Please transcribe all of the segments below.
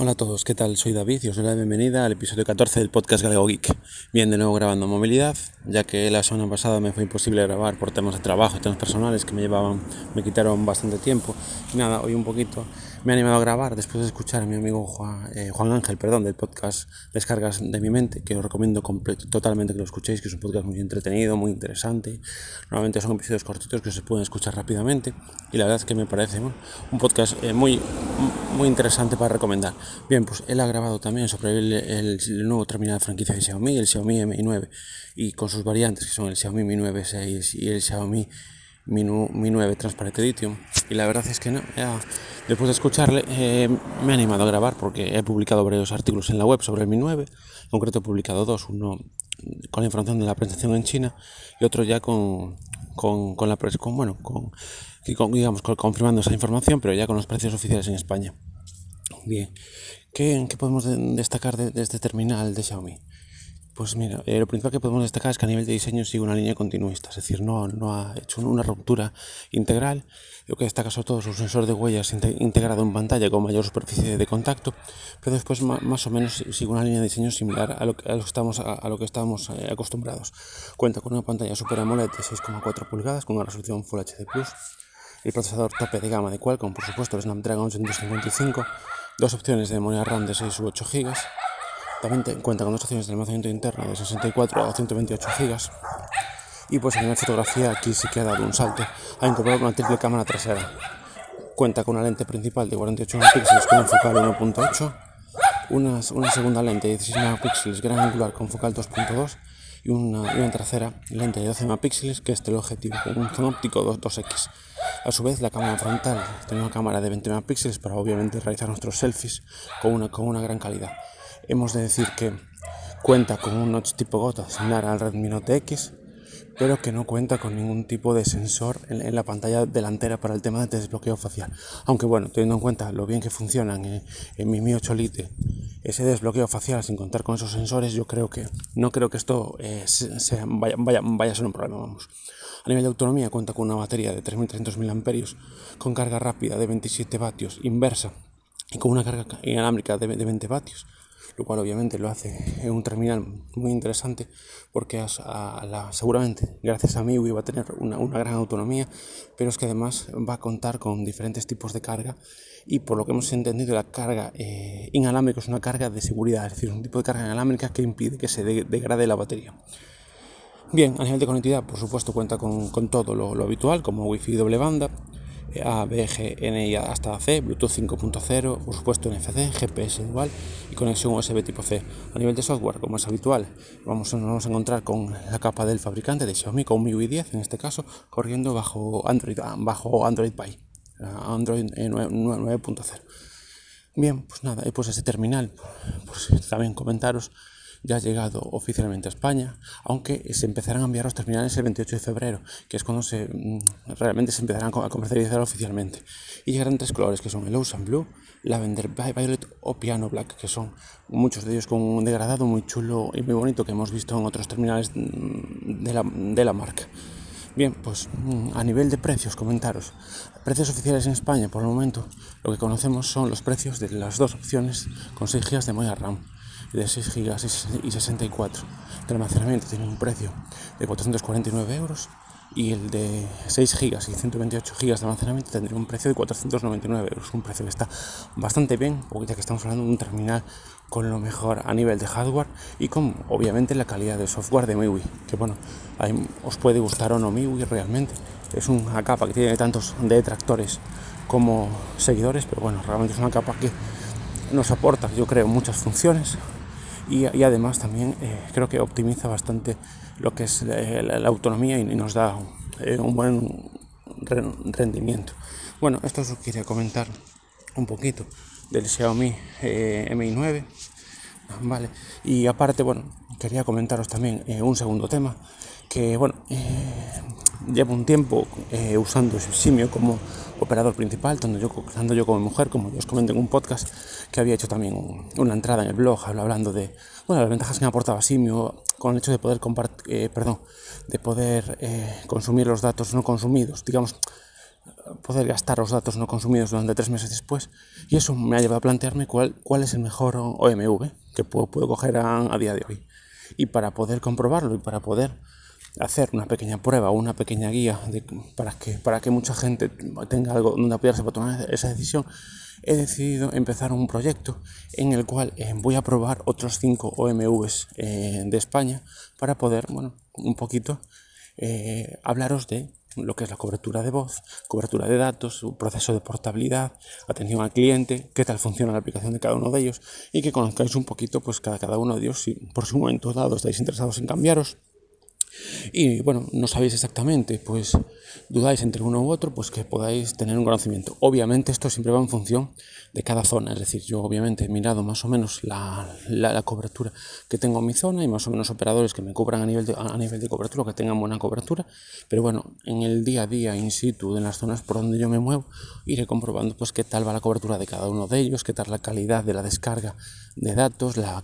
Hola a todos, ¿qué tal? Soy David y os doy la bienvenida al episodio 14 del podcast Galego Geek. Bien, de nuevo grabando movilidad, ya que la semana pasada me fue imposible grabar por temas de trabajo, temas personales que me llevaban, me quitaron bastante tiempo. Y nada, hoy un poquito me he animado a grabar después de escuchar a mi amigo Juan, eh, Juan Ángel, perdón, del podcast Descargas de mi mente, que os recomiendo totalmente que lo escuchéis, que es un podcast muy entretenido, muy interesante. Normalmente son episodios cortitos que se pueden escuchar rápidamente y la verdad es que me parece un podcast eh, muy, muy interesante para recomendar. Bien, pues él ha grabado también sobre el, nuevo terminal de franquicia de Xiaomi, el Xiaomi Mi 9, y con sus variantes que son el Xiaomi Mi 9 6 y el Xiaomi Mi, 9 Transparente Lithium. Y la verdad es que no, después de escucharle eh, me ha animado a grabar porque he publicado varios artículos en la web sobre el Mi 9. En concreto he publicado dos, uno con la información de la presentación en China y otro ya con, con, con la con, bueno, con, digamos, confirmando esa información, pero ya con los precios oficiales en España. Bien, ¿qué, qué podemos destacar de, este terminal de Xiaomi? Pues mira, eh, lo principal que podemos destacar es que a nivel de diseño sigue una línea continuista, es decir, no, no ha hecho una ruptura integral. Lo que destaca sobre todo es un sensor de huellas integrado en pantalla con mayor superficie de contacto, pero después más o menos sigue una línea de diseño similar a lo que, estamos, a, lo que estamos eh, acostumbrados. Cuenta con una pantalla Super AMOLED de 6,4 pulgadas con una resolución Full HD+, el procesador tope de gama de Qualcomm, por supuesto, el Snapdragon 855, dos opciones de memoria RAM de 6 u 8 GB, también cuenta con dos opciones de almacenamiento interno de 64 o 128 GB, y pues en la fotografía aquí sí que ha dado un salto, ha incorporado una triple cámara trasera. Cuenta con una lente principal de 48 megapíxeles con un focal 1.8, una, una, segunda lente de 16 megapíxeles gran angular con focal 2.2 y una, y una, tercera lente de 12 megapíxeles que es teleobjetivo con un zoom óptico 2, 2X. A su vez, la cámara frontal tiene una cámara de 20 megapíxeles para obviamente realizar nuestros selfies con una, con una gran calidad. Hemos de decir que cuenta con un notch tipo gota similar al Redmi Note X, pero que no cuenta con ningún tipo de sensor en, la pantalla delantera para el tema de desbloqueo facial. Aunque bueno, teniendo en cuenta lo bien que funcionan en, mi Mi 8 Lite, ese desbloqueo facial sin contar con esos sensores, yo creo que no creo que esto eh, vaya, a ser un problema, vamos. A nivel de autonomía cuenta con una batería de 3.300 mAh con carga rápida de 27 vatios inversa y con una carga inalámbrica de 20 vatios, lo cual obviamente lo hace un terminal muy interesante porque seguramente gracias a MIUI va a tener una, gran autonomía, pero es que además va a contar con diferentes tipos de carga y por lo que hemos entendido la carga eh, inalámbrica es una carga de seguridad, es decir, un tipo de carga inalámbrica que impide que se degrade la batería. Bien, a nivel de conectividad, por supuesto, cuenta con, todo lo, habitual, como Wi-Fi doble banda, A, B, G, N hasta C, Bluetooth 5.0, por supuesto NFC, GPS igual y conexión USB tipo C. A nivel de software, como es habitual, vamos, nos vamos a encontrar con la capa del fabricante de Xiaomi, con MIUI 10 en este caso, corriendo bajo Android, bajo Android Pie, Android 9.0. Bien, pues nada, pues ese terminal, pues también comentaros ya ha llegado oficialmente a España, aunque se empezarán a enviar los terminales el 28 de febrero, que es cuando se, mm, realmente se empezarán a comercializar oficialmente. Y llegarán tres colores, que son el Ocean Blue, Lavender Violet o Piano Black, que son muchos de ellos con un degradado muy chulo y muy bonito que hemos visto en otros terminales mm, de la, de la marca. Bien, pues mm, a nivel de precios, comentaros. Precios oficiales en España, por el momento, lo que conocemos son los precios de las dos opciones con 6 GB de memoria RAM de 6 GB y 64 de almacenamiento tiene un precio de 449 euros y el de 6 GB y 128 GB de almacenamiento tendría un precio de 499 euros, un precio que está bastante bien, ya que estamos hablando de un terminal con lo mejor a nivel de hardware y con obviamente la calidad de software de MIUI, que bueno, os puede gustar o no MIUI realmente, es una capa que tiene tantos detractores como seguidores, pero bueno, realmente es una capa que nos aporta, yo creo, muchas funciones y, además también eh, creo que optimiza bastante lo que es eh, la, autonomía y, nos da eh, un buen rendimiento. Bueno, esto os quería comentar un poquito del Xiaomi Mi 9. Vale, y aparte, bueno, quería comentaros también un segundo tema que, bueno, llevo un tiempo usando Simio como operador principal, tanto yo, tanto yo como mujer, como os comenté en un podcast que había hecho también una entrada en el blog hablando de bueno, las ventajas que me aportaba Simio con el hecho de poder eh, perdón, de poder eh, consumir los datos no consumidos, digamos, poder gastar los datos no consumidos durante tres meses después. Y eso me ha llevado a plantearme cuál, cuál es el mejor OMV que puedo, puedo coger a, día de hoy. Y para poder comprobarlo y para poder hacer una pequeña prueba o una pequeña guía para, que, para que mucha gente tenga algo donde apoyarse para tomar esa decisión, he decidido empezar un proyecto en el cual eh, voy a probar otros cinco OMVs eh, de España para poder, bueno, un poquito eh, hablaros de lo que es la cobertura de voz, cobertura de datos, proceso de portabilidad, atención al cliente, qué tal funciona la aplicación de cada uno de ellos y que conozcáis un poquito pues cada, cada uno de ellos si por su momento dado estáis interesados en cambiaros y bueno, no sabéis exactamente, pues dudáis entre uno u otro, pues que podáis tener un conocimiento. Obviamente esto siempre va en función de cada zona, es decir, yo obviamente he mirado más o menos la, la, cobertura que tengo en mi zona y más o menos operadores que me cubran a nivel, de, a nivel de cobertura, que tengan buena cobertura, pero bueno, en el día a día, in situ, en las zonas por donde yo me muevo, iré comprobando pues qué tal va la cobertura de cada uno de ellos, qué tal la calidad de la descarga de datos, la,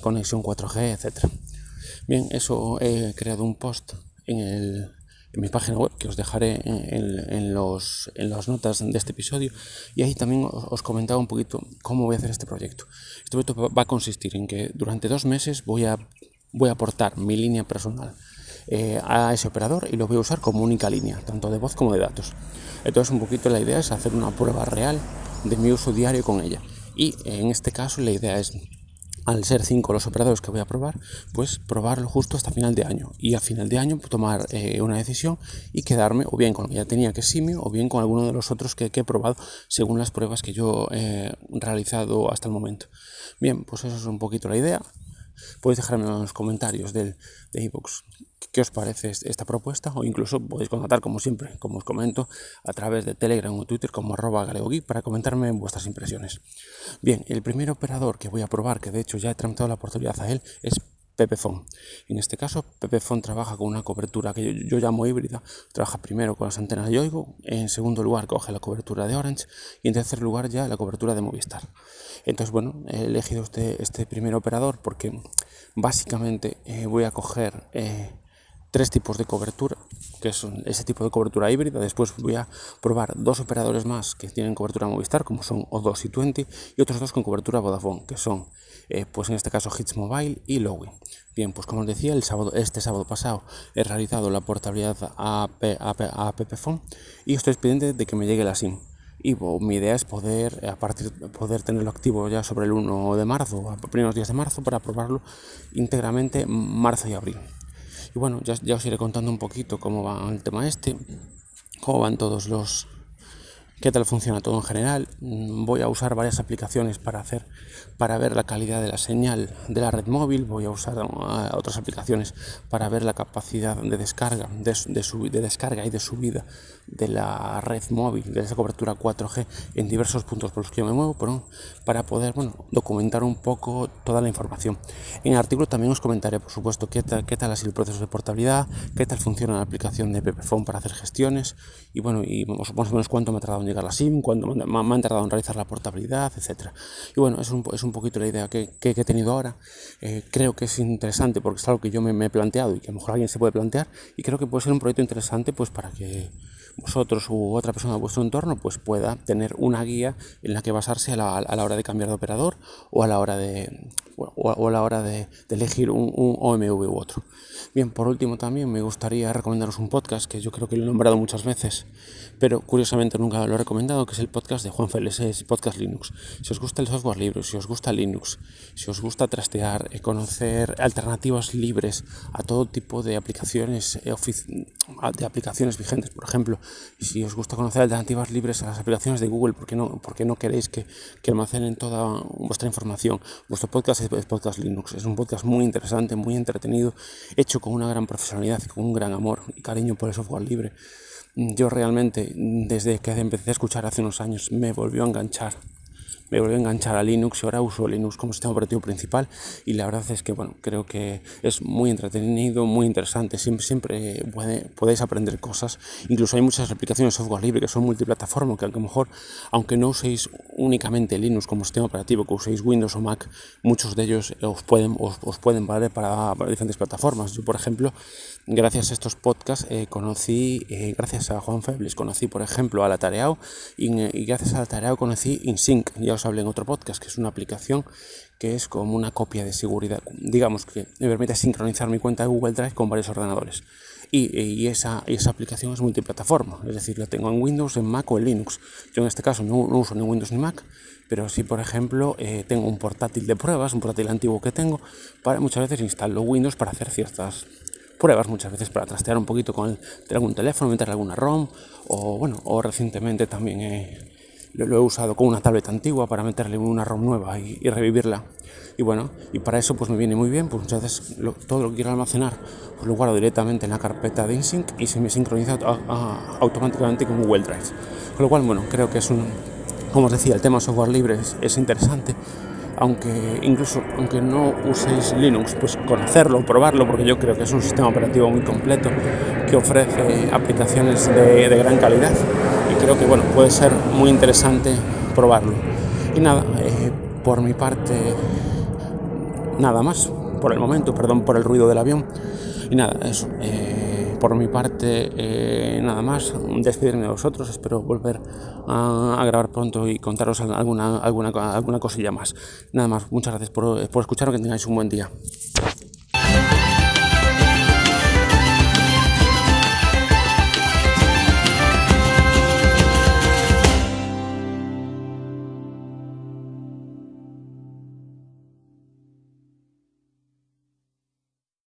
conexión 4G, etcétera. Bien, eso he creado un post en, mi página web que os dejaré en, los, en, las notas de este episodio y ahí también os, comentaba un poquito cómo voy a hacer este proyecto. Este proyecto va a consistir en que durante dos meses voy a, voy a aportar mi línea personal eh, a ese operador y lo voy a usar como única línea, tanto de voz como de datos. Entonces un poquito la idea es hacer una prueba real de mi uso diario con ella. Y en este caso la idea es al ser cinco los operadores que voy a probar, pues probarlo justo hasta final de año. Y a final de año tomar eh, una decisión y quedarme o bien con lo que ya tenía que es Simio o bien con alguno de los otros que, he probado según las pruebas que yo he realizado hasta el momento. Bien, pues eso es un poquito la idea. Podéis dejarme en los comentarios del, de iVoox qué os parece esta propuesta o incluso podéis contactar como siempre, como os comento, a través de Telegram o Twitter como arroba para comentarme vuestras impresiones. Bien, el primer operador que voy a probar, que de hecho ya he tramitado la oportunidad a él, es Pepefon. En este caso, Pepefon trabaja con una cobertura que yo, llamo híbrida. Trabaja primero con las antenas de Yoigo, en segundo lugar coge la cobertura de Orange y en tercer lugar ya la cobertura de Movistar. Entonces, bueno, he elegido este, este primer operador porque básicamente eh, voy a coger eh, tres tipos de cobertura, que son ese tipo de cobertura híbrida. Después voy a probar dos operadores más que tienen cobertura Movistar, como son O2 y 20, y otros dos con cobertura Vodafone, que son, eh, pues en este caso, Hits Mobile y Lowy. Bien, pues como os decía, el sábado, este sábado pasado he realizado la portabilidad a, a, Pepephone y estoy pendiente de que me llegue la SIM. Y mi idea es poder, a partir, poder tenerlo activo ya sobre el 1 de marzo, a primeros días de marzo, para probarlo íntegramente marzo y abril. Y bueno, ya, ya os iré contando un poquito cómo va el tema este, cómo van todos los, qué tal funciona todo en general. Mm, voy a usar varias aplicaciones para hacer para ver la calidad de la señal de la red móvil. Voy a usar uh, otras aplicaciones para ver la capacidad de descarga de, de, de descarga y de subida de la red móvil, de esa cobertura 4G en diversos puntos por los que yo me muevo, para poder bueno, documentar un poco toda la información. En el artículo también os comentaré, por supuesto, qué tal, qué tal ha sido el proceso de portabilidad, qué tal funciona la aplicación de Pepephone para hacer gestiones y bueno, y más o menos cuánto me ha tardado llegar la SIM, cuánto me, ha tardado en realizar la portabilidad, etcétera. Y bueno, es un, es un poquito la idea que, que, he tenido ahora. Eh, creo que es interesante porque es algo que yo me, me he planteado y que a lo mejor alguien se puede plantear y creo que puede ser un proyecto interesante pues para que vosotros u otra persona de vuestro entorno pues pueda tener una guía en la que basarse a la, a la hora de cambiar de operador o a la hora de, o a la hora de, elegir un, un, OMV u otro. Bien, por último también me gustaría recomendaros un podcast que yo creo que lo he nombrado muchas veces, pero curiosamente nunca lo he recomendado, que es el podcast de Juan Félix, es Podcast Linux. Si os gusta el software libre, si os gusta Linux, si os gusta trastear, y conocer alternativas libres a todo tipo de aplicaciones, eh, de aplicaciones vigentes, por ejemplo, y si os gusta conocer alternativas libres a las aplicaciones de Google, porque no, porque no queréis que, que almacenen toda vuestra información, vuestro podcast es Podcast Linux. Es un podcast muy interesante, muy entretenido, hecho con una gran profesionalidad y con un gran amor y cariño por el software libre. Yo realmente, desde que empecé a escuchar hace unos años, me volvió a enganchar me volví a enganchar a Linux y ahora uso Linux como sistema operativo principal. Y la verdad es que bueno, creo que es muy entretenido, muy interesante, siempre, siempre podéis aprender cosas, incluso hay muchas aplicaciones de software libre que son multiplataforma, que a lo mejor, aunque no uséis únicamente Linux como sistema operativo, que uséis Windows o Mac, muchos de ellos os pueden, os, pueden valer para, diferentes plataformas. Yo, por ejemplo, gracias a estos podcasts eh, conocí, eh, gracias a Juan Febles, conocí, por ejemplo, a la Tareao y, y gracias a la Tareao conocí InSync, ya os hablé en otro podcast, que es una aplicación que es como una copia de seguridad, digamos que me permite sincronizar mi cuenta de Google Drive con varios ordenadores. Y, esa, esa, aplicación es multiplataforma, es decir, la tengo en Windows, en Mac o en Linux. Yo en este caso no, uso ni Windows ni Mac, pero sí, por ejemplo, eh, tengo un portátil de pruebas, un portátil antiguo que tengo, para muchas veces instalo Windows para hacer ciertas pruebas, muchas veces para trastear un poquito con el, algún teléfono, meter alguna ROM, o bueno, o recientemente también he lo, he usado con una tableta antigua para meterle una ROM nueva y, revivirla. Y bueno, y para eso pues me viene muy bien, pues muchas veces todo lo que quiero almacenar pues lo guardo directamente en la carpeta de InSync y se me sincroniza automáticamente con Google Drive. Con lo cual, bueno, creo que es un, como os decía, el tema software libre es, interesante aunque incluso aunque no uséis Linux, pues conocerlo, probarlo, porque yo creo que es un sistema operativo muy completo que ofrece aplicaciones de, de gran calidad creo que bueno, puede ser muy interesante probarlo. Y nada, eh, por mi parte, nada más, por el momento, perdón por el ruido del avión. Y nada, eso, eh, por mi parte, eh, nada más, despedirme de vosotros, espero volver a, grabar pronto y contaros alguna, alguna, alguna cosilla más. Nada más, muchas gracias por, por escuchar, que tengáis un buen día.